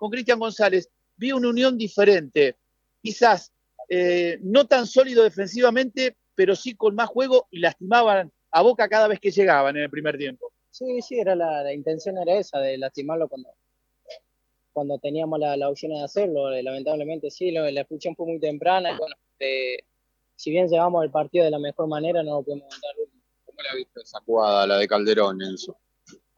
con Cristian González, vi una unión diferente. Quizás eh, no tan sólido defensivamente, pero sí con más juego y lastimaban a Boca cada vez que llegaban en el primer tiempo. Sí, sí, era la, intención era esa, de lastimarlo cuando, cuando teníamos la, la opción de hacerlo. Eh, lamentablemente sí, la expulsión fue muy temprana. bueno, si bien llevamos el partido de la mejor manera, no lo podemos mandar. ¿Cómo la viste esa jugada, la de Calderón, Enzo?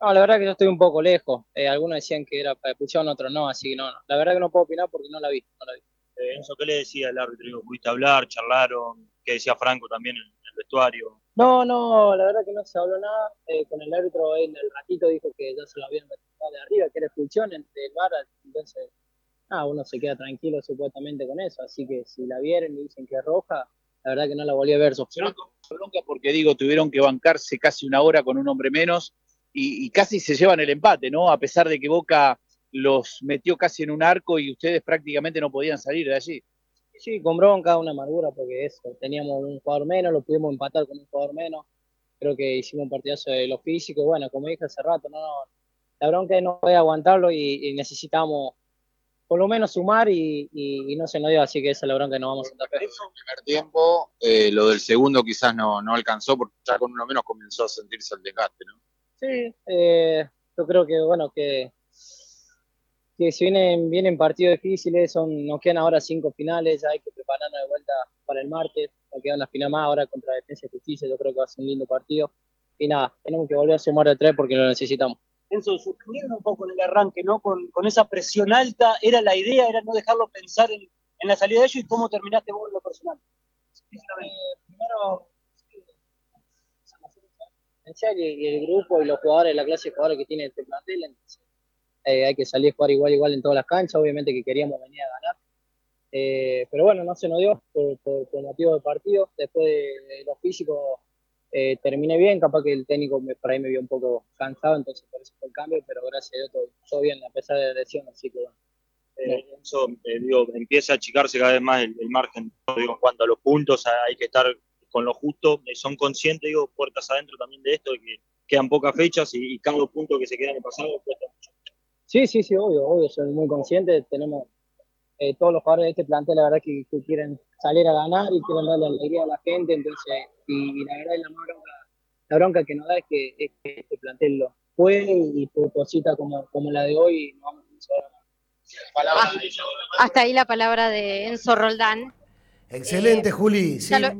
No, la verdad que yo estoy un poco lejos. Eh, algunos decían que era para expulsión, otros no, así que no, no, La verdad que no puedo opinar porque no la vi. No la vi. Eh, Enzo, ¿qué le decía el árbitro? ¿Pudiste hablar, charlaron? ¿Qué decía Franco también en el vestuario? No, no, la verdad que no se habló nada. Eh, con el árbitro en el ratito dijo que ya se lo habían metido de arriba, que era expulsión del bar, entonces ah, uno se queda tranquilo supuestamente con eso. Así que si la vieron y dicen que es roja, la verdad que no la volví a ver. Bronca porque digo, tuvieron que bancarse casi una hora con un hombre menos y, casi se llevan el empate, ¿no? A pesar de que Boca los metió casi en un arco y ustedes prácticamente no podían salir de allí. Sí, con bronca, una amargura, porque eso, teníamos un jugador menos, lo pudimos empatar con un jugador menos. Creo que hicimos un partidazo de lo físico. Bueno, como dije hace rato, no, la bronca no voy a aguantarlo y, necesitamos por lo menos sumar y, no se nos dio, así que esa es la bronca que no vamos a tapar. En el primer tiempo, eh, lo del segundo quizás no, no alcanzó porque ya con uno menos comenzó a sentirse el desgaste, ¿no? Sí, eh, yo creo que bueno que, que si vienen, vienen partidos difíciles, son, nos quedan ahora cinco finales, hay que prepararnos de vuelta para el martes, nos queda una final más ahora contra Defensa y Justicia, yo creo que va a ser un lindo partido. Y nada, tenemos que volver a sumar de tres porque lo necesitamos. Enzo, sufrieron un poco en el arranque, ¿no? Con, con, esa presión alta, era la idea, era no dejarlo pensar en, en la salida de ellos y cómo terminaste vos en lo personal. Eh, primero, y, el grupo y los jugadores, la clase de jugadores que tiene este plantel, eh, hay que salir a jugar igual igual en todas las canchas, obviamente que queríamos venir a ganar. Eh, pero bueno, no se nos dio por, por, motivo de partido. Después de, los físicos eh, terminé bien, capaz que el técnico me, por ahí me vio un poco cansado, entonces por eso fue el cambio, pero gracias a Dios todo, bien, a pesar de la lesión, así que bueno. eso, digo, empieza a achicarse cada vez más el, margen, digo, en cuanto a los puntos, hay que estar con lo justo, eh, son conscientes, digo, puertas adentro también de esto, de que quedan pocas fechas y, cada punto que se queda en el pasado cuesta mucho. Sí, sí, sí, obvio, obvio, soy muy consciente, tenemos eh, todos los jugadores de este plantel, la verdad que, quieren salir a ganar y quieren darle alegría a la gente, entonces, y, la verdad la, bronca, la bronca que nos da es que, este plantel lo puede y por cosita como, como la de hoy no vamos a ah, hasta ahí la palabra de Enzo Roldán. Excelente, Juli.